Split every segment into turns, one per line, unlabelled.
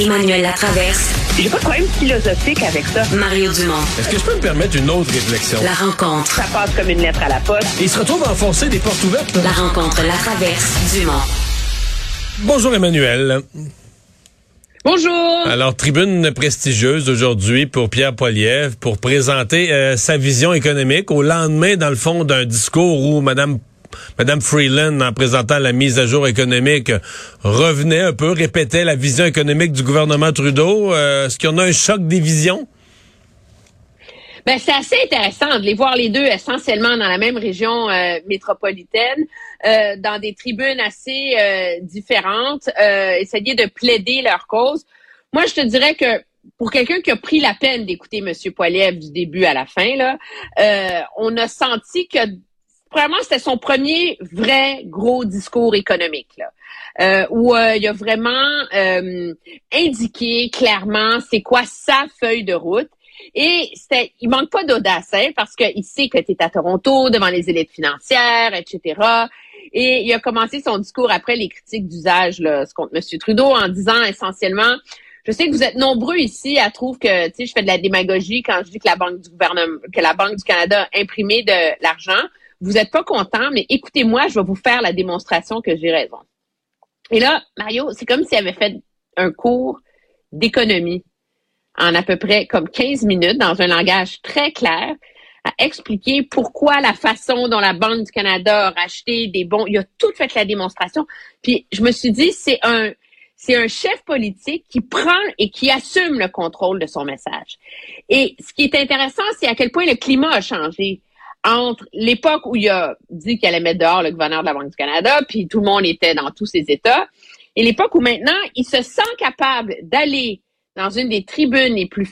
Emmanuel Latraverse.
J'ai pas de problème philosophique avec ça.
Mario Dumont.
Est-ce que je peux me permettre une autre réflexion?
La rencontre.
Ça passe comme une lettre à la poste.
Et il se retrouve à enfoncer des portes ouvertes.
La rencontre, la traverse, Dumont.
Bonjour Emmanuel.
Bonjour.
Alors, tribune prestigieuse aujourd'hui pour Pierre Poilievre pour présenter euh, sa vision économique au lendemain, dans le fond, d'un discours où Madame Madame Freeland, en présentant la mise à jour économique, revenait un peu, répétait la vision économique du gouvernement Trudeau. Euh, Est-ce qu'il y en a un choc des visions?
Ben, c'est assez intéressant de les voir les deux essentiellement dans la même région euh, métropolitaine, euh, dans des tribunes assez différentes, essayer de plaider leur cause. Moi, je te dirais que pour quelqu'un qui a pris la peine d'écouter M. Poiliev du début à la fin, là, on a senti que Premièrement, c'était son premier vrai gros discours économique, là, euh, où euh, il a vraiment euh, indiqué clairement c'est quoi sa feuille de route. Et c'était, il manque pas d'audace, hein, parce qu'il sait que tu es à Toronto devant les élites financières, etc. Et il a commencé son discours après les critiques d'usage contre M. Trudeau en disant essentiellement je sais que vous êtes nombreux ici à trouver que, tu sais, je fais de la démagogie quand je dis que la Banque du gouvernement, que la Banque du Canada a imprimé de l'argent vous n'êtes pas content, mais écoutez-moi, je vais vous faire la démonstration que j'ai raison. Et là, Mario, c'est comme s'il avait fait un cours d'économie en à peu près comme 15 minutes dans un langage très clair à expliquer pourquoi la façon dont la Banque du Canada a racheté des bons, il a tout fait la démonstration. Puis je me suis dit, c'est un, c'est un chef politique qui prend et qui assume le contrôle de son message. Et ce qui est intéressant, c'est à quel point le climat a changé entre l'époque où il a dit qu'il allait mettre dehors le gouverneur de la Banque du Canada, puis tout le monde était dans tous ses États, et l'époque où maintenant il se sent capable d'aller dans une des tribunes les plus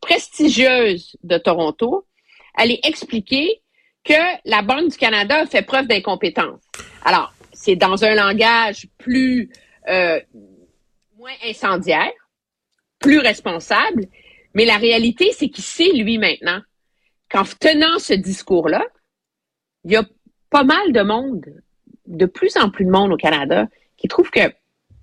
prestigieuses de Toronto, aller expliquer que la Banque du Canada fait preuve d'incompétence. Alors, c'est dans un langage plus euh, moins incendiaire, plus responsable, mais la réalité, c'est qu'il sait, lui, maintenant, qu'en tenant ce discours-là, il y a pas mal de monde, de plus en plus de monde au Canada, qui trouve que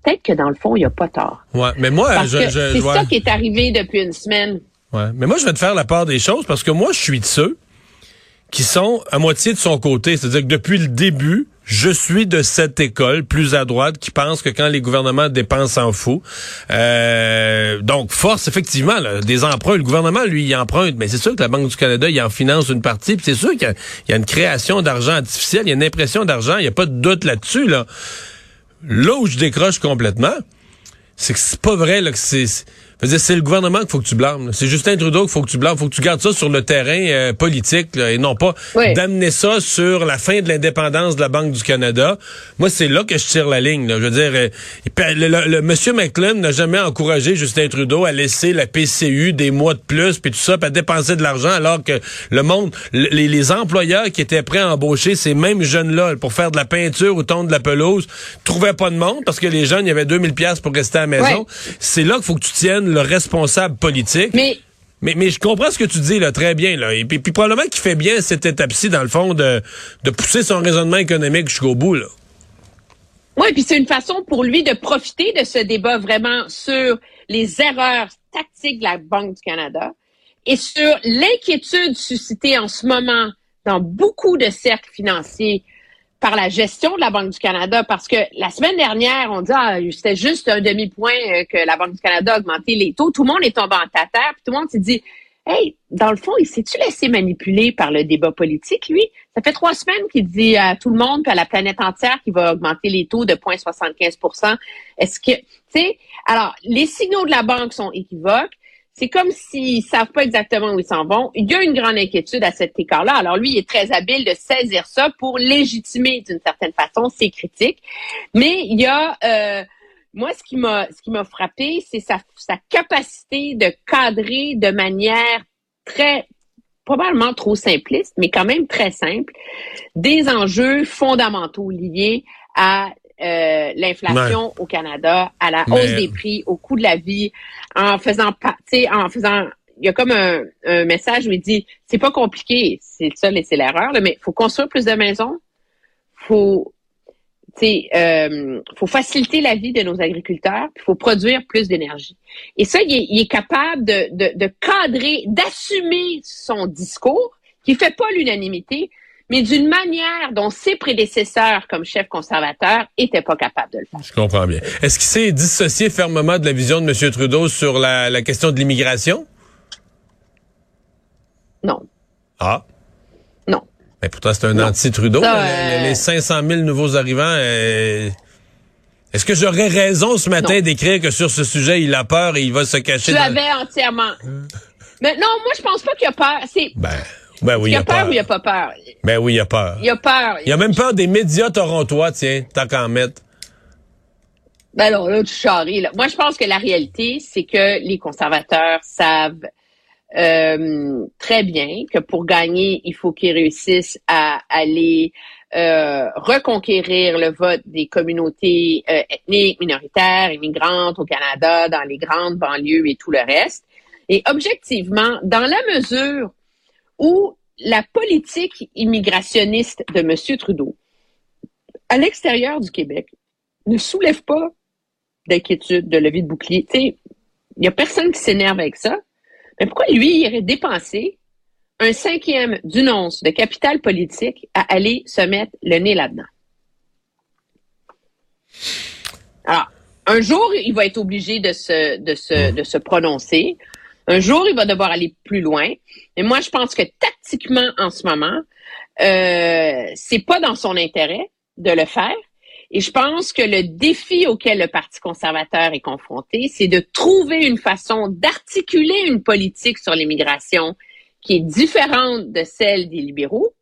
peut-être que dans le fond, il n'y a pas tort.
Ouais, mais moi, je, je,
c'est ça qui est arrivé depuis une semaine.
Ouais, mais moi, je vais te faire la part des choses parce que moi, je suis de ceux qui sont à moitié de son côté. C'est-à-dire que depuis le début, je suis de cette école plus à droite qui pense que quand les gouvernements dépensent en fou, euh, donc force effectivement des emprunts. Le gouvernement lui il emprunte, mais c'est sûr que la Banque du Canada il en finance une partie. Puis c'est sûr qu'il y, y, a une création d'argent artificielle, il y a une impression d'argent, il n'y a pas de doute là-dessus là. Là où je décroche complètement, c'est que c'est pas vrai là que c'est c'est le gouvernement qu'il faut que tu blâmes. C'est Justin Trudeau qu'il faut que tu blâmes. faut que tu gardes ça sur le terrain euh, politique là, et non pas
oui.
d'amener ça sur la fin de l'indépendance de la Banque du Canada. Moi, c'est là que je tire la ligne. Là. Je veux dire, euh, le, le, le Monsieur McClellan n'a jamais encouragé Justin Trudeau à laisser la PCU des mois de plus puis tout ça, puis à dépenser de l'argent alors que le monde, les, les, employeurs qui étaient prêts à embaucher ces mêmes jeunes-là pour faire de la peinture ou tondre de la pelouse trouvaient pas de monde parce que les jeunes, il y avait 2000 pièces pour rester à la maison.
Oui.
C'est là qu'il faut que tu tiennes le responsable politique.
Mais
mais, mais je comprends ce que tu dis là très bien là et puis, puis probablement qu'il fait bien cette étape-ci dans le fond de, de pousser son raisonnement économique jusqu'au bout là.
Oui, puis c'est une façon pour lui de profiter de ce débat vraiment sur les erreurs tactiques de la Banque du Canada et sur l'inquiétude suscitée en ce moment dans beaucoup de cercles financiers par la gestion de la Banque du Canada parce que la semaine dernière, on dit ah, c'était juste un demi-point euh, que la Banque du Canada a augmenté les taux. Tout le monde est tombé en tataire, puis tout le monde s'est dit Hey, dans le fond, il s'est-tu laissé manipuler par le débat politique, lui? Ça fait trois semaines qu'il dit à tout le monde puis à la planète entière qu'il va augmenter les taux de 0,75% Est-ce que, tu sais, alors, les signaux de la banque sont équivoques. C'est comme s'ils savent pas exactement où ils s'en vont. Il y a une grande inquiétude à cet écart-là. Alors lui, il est très habile de saisir ça pour légitimer d'une certaine façon ses critiques. Mais il y a euh, moi, ce qui m'a ce qui m'a frappé, c'est sa, sa capacité de cadrer de manière très probablement trop simpliste, mais quand même très simple, des enjeux fondamentaux liés à euh, l'inflation
Ouais.
au Canada, à la
Mais-
hausse des prix, au coût de la vie, en faisant pas, tu sais, en faisant il y a comme un, un message où il dit c'est pas compliqué, c'est ça, c'est l'erreur, là, mais faut construire plus de maisons, faut euh, faut faciliter la vie de nos agriculteurs, il faut produire plus d'énergie. Et ça, il est, il est capable de, de, de cadrer, d'assumer son discours, qui fait pas l'unanimité, mais d'une manière dont ses prédécesseurs comme chef conservateur étaient pas capables de le faire.
Je comprends bien. Est-ce qu'il s'est dissocié fermement de la vision de M. Trudeau sur la, la question de l'immigration?
Non.
Ah.
Non.
Mais pourtant, c'est un anti-Trudeau. Les,
euh,
les 500 000 nouveaux arrivants. euh, Est-ce que j'aurais raison ce matin d'écrire que sur ce sujet, il a peur et il va se cacher
Tu
dans...
avais entièrement. Mais non, moi je pense pas qu'il a peur. C'est
Ben, ben oui,
il a
a
peur
peur.
ou il a pas peur?
Ben oui, il a peur.
Il a peur.
Il a même peur des médias torontois, tiens, tant qu'en mettre.
Ben non, là, tu charries, là. Moi, je pense que la réalité, c'est que les conservateurs savent euh, très bien que pour gagner, il faut qu'ils réussissent à aller euh, reconquérir le vote des communautés euh, ethniques, minoritaires, immigrantes au Canada, dans les grandes banlieues et tout le reste. Et objectivement, dans la mesure où la politique immigrationniste de M. Trudeau, à l'extérieur du Québec, ne soulève pas d'inquiétude, de levée de bouclier. Il n'y a personne qui s'énerve avec ça. Mais pourquoi lui irait dépenser un cinquième d'une once de capital politique à aller se mettre le nez là-dedans? Alors, un jour, il va être obligé de se, de se, de se prononcer. Un jour, il va devoir aller plus loin. Mais moi, je pense que tactiquement, en ce moment, euh, c'est pas dans son intérêt de le faire. Et je pense que le défi auquel le Parti conservateur est confronté, c'est de trouver une façon d'articuler une politique sur l'immigration qui est différente de celle des libéraux,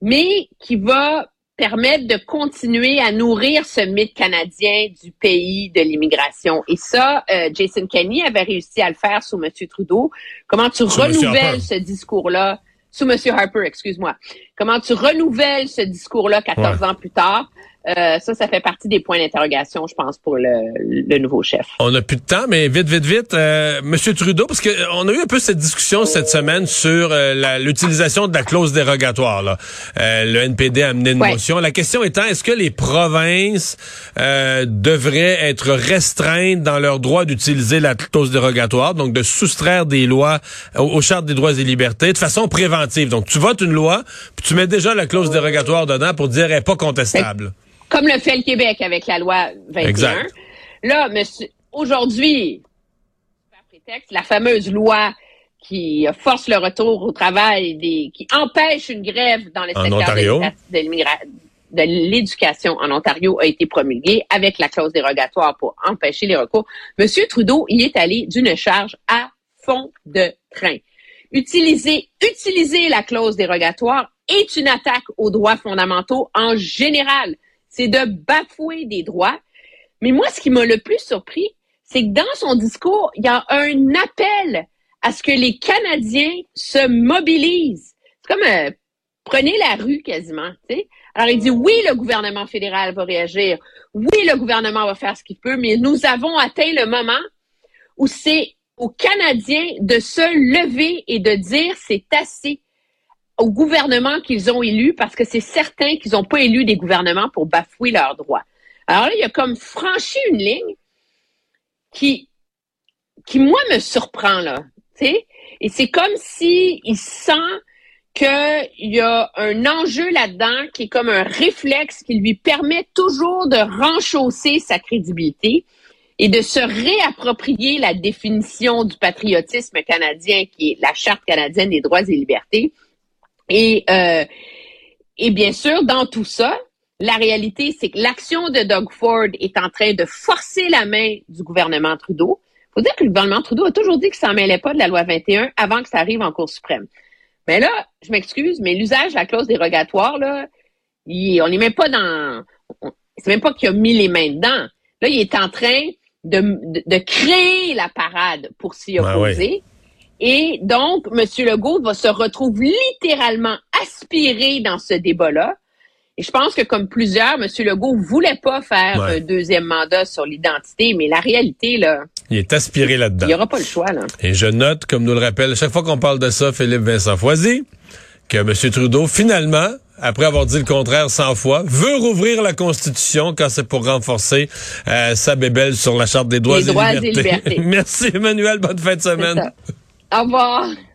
mais qui va permettre de continuer à nourrir ce mythe canadien du pays de l'immigration. Et ça, euh, Jason Kenney avait réussi à le faire sous M. Trudeau. Comment tu
Sous
renouvelles ce discours-là? Sous M. Harper, excuse-moi. Comment tu renouvelles ce discours-là 14 ans plus tard? Euh, ça, ça fait partie des points d'interrogation, je pense, pour le, le nouveau chef.
On n'a plus de temps, mais vite, vite, vite. Euh, Monsieur Trudeau, parce que euh, a eu un peu cette discussion cette semaine sur euh, l'utilisation de la clause dérogatoire. Là. Euh, le NPD a amené une
Ouais.
motion. La question étant, est-ce que les provinces euh, devraient être restreintes dans leur droit d'utiliser la clause dérogatoire, donc de soustraire des lois aux, aux chartes des droits et libertés de façon préventive? Donc, tu votes une loi, puis tu mets déjà la clause dérogatoire dedans pour dire elle n'est pas contestable.
Comme le fait le Québec avec la loi 21.
Exact.
Là, monsieur, aujourd'hui, par prétexte, la fameuse loi qui force le retour au travail, des, qui empêche une grève dans le secteur de l'éducation en Ontario a été promulguée avec la clause dérogatoire pour empêcher les recours. Monsieur Trudeau y est allé d'une charge à fond de train. Utiliser, utiliser la clause dérogatoire est une attaque aux droits fondamentaux en général. C'est de bafouer des droits. Mais moi, ce qui m'a le plus surpris, c'est que dans son discours, il y a un appel à ce que les Canadiens se mobilisent. C'est comme euh, prenez la rue quasiment. Alors il dit oui, le gouvernement fédéral va réagir, oui, le gouvernement va faire ce qu'il peut, mais nous avons atteint le moment où c'est aux Canadiens de se lever et de dire c'est assez au gouvernement qu'ils ont élu parce que c'est certain qu'ils n'ont pas élu des gouvernements pour bafouer leurs droits. Alors là, il a comme franchi une ligne qui, qui moi, me surprend, là. tu sais. Et c'est comme si sent qu'il y a un enjeu là-dedans qui est comme un réflexe qui lui permet toujours de renchausser sa crédibilité et de se réapproprier la définition du patriotisme canadien qui est la Charte canadienne des droits et libertés. Et, euh, et bien sûr, dans tout ça, la réalité, c'est que l'action de Doug Ford est en train de forcer la main du gouvernement Trudeau. faut dire que le gouvernement Trudeau a toujours dit qu'il s'en mêlait pas de la loi 21 avant que ça arrive en Cour suprême. Mais là, je m'excuse, mais l'usage de la clause dérogatoire, là, il- on n'est même pas dans... C'est même pas qu'il a mis les mains dedans. Là, il est en train de, de, de créer la parade pour s'y opposer. Et donc, M. Legault va se retrouver littéralement aspiré dans ce débat-là. Et je pense que comme plusieurs, M. Legault voulait pas faire
Ouais.
un deuxième mandat sur l'identité, mais la réalité, là,
Il est aspiré là-dedans.
il n'y aura pas le choix, là.
Et je note, comme nous le rappelle chaque fois qu'on parle de ça, Philippe Vincent Foisy, que M. Trudeau, finalement, après avoir dit le contraire 100 fois, veut rouvrir la Constitution quand c'est pour renforcer euh, sa bébelle sur la Charte des droits,
Les droits et
libertés. Merci Emmanuel, bonne fin de semaine.
Ça. Au revoir.